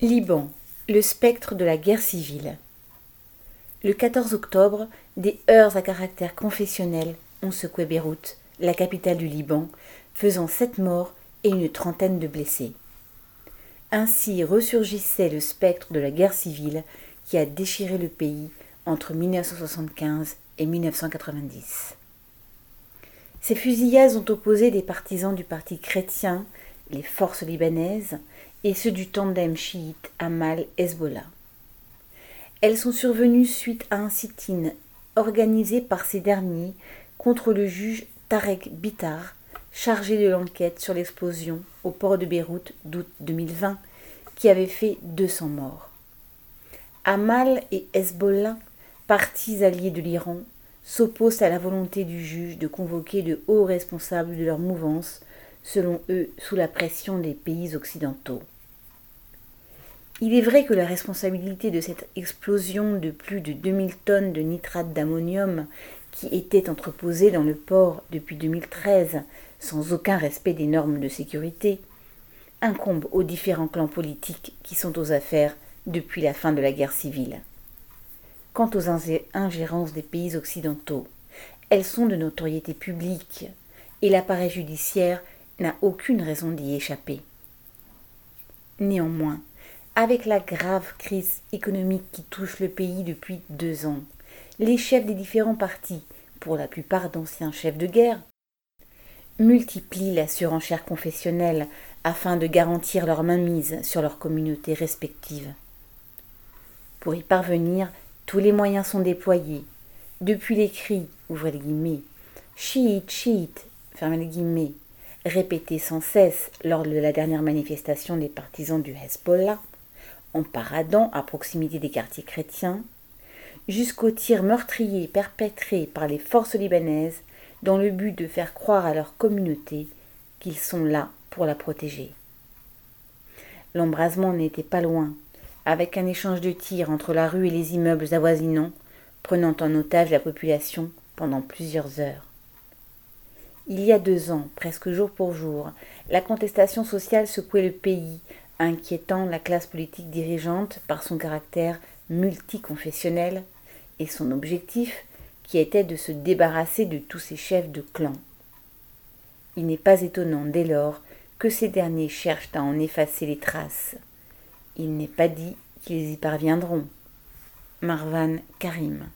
Liban, le spectre de la guerre civile. Le 14 octobre, des heurts à caractère confessionnel ont secoué Beyrouth, la capitale du Liban, faisant sept morts et une trentaine de blessés. Ainsi ressurgissait le spectre de la guerre civile qui a déchiré le pays entre 1975 et 1990. Ces fusillades ont opposé des partisans du parti chrétien, les forces libanaises, et ceux du tandem chiite Amal-Hezbollah. Elles sont survenues suite à un sit-in organisé par ces derniers contre le juge Tarek Bitar, chargé de l'enquête sur l'explosion au port de Beyrouth d'août 2020, qui avait fait 200 morts. Amal et Hezbollah, partis alliés de l'Iran, s'opposent à la volonté du juge de convoquer de hauts responsables de leur mouvance selon eux, sous la pression des pays occidentaux. Il est vrai que la responsabilité de cette explosion de plus de 2000 tonnes de nitrate d'ammonium qui était entreposée dans le port depuis 2013 sans aucun respect des normes de sécurité incombe aux différents clans politiques qui sont aux affaires depuis la fin de la guerre civile. Quant aux ingérences des pays occidentaux, elles sont de notoriété publique et l'appareil judiciaire n'a aucune raison d'y échapper. Néanmoins, avec la grave crise économique qui touche le pays depuis deux ans, les chefs des différents partis, pour la plupart d'anciens chefs de guerre, multiplient la surenchère confessionnelle afin de garantir leur mainmise sur leurs communautés respectives. Pour y parvenir, tous les moyens sont déployés, depuis les cris, ouvrez les guillemets, chiite, chiite, fermez les guillemets, répété sans cesse lors de la dernière manifestation des partisans du Hezbollah, en paradant à proximité des quartiers chrétiens, jusqu'aux tirs meurtriers perpétrés par les forces libanaises dans le but de faire croire à leur communauté qu'ils sont là pour la protéger. L'embrasement n'était pas loin, avec un échange de tirs entre la rue et les immeubles avoisinants, prenant en otage la population pendant plusieurs heures. Il y a deux ans, presque jour pour jour, la contestation sociale secouait le pays, inquiétant la classe politique dirigeante par son caractère multiconfessionnel et son objectif qui était de se débarrasser de tous ces chefs de clan. Il n'est pas étonnant dès lors que ces derniers cherchent à en effacer les traces. Il n'est pas dit qu'ils y parviendront. Marvan Karim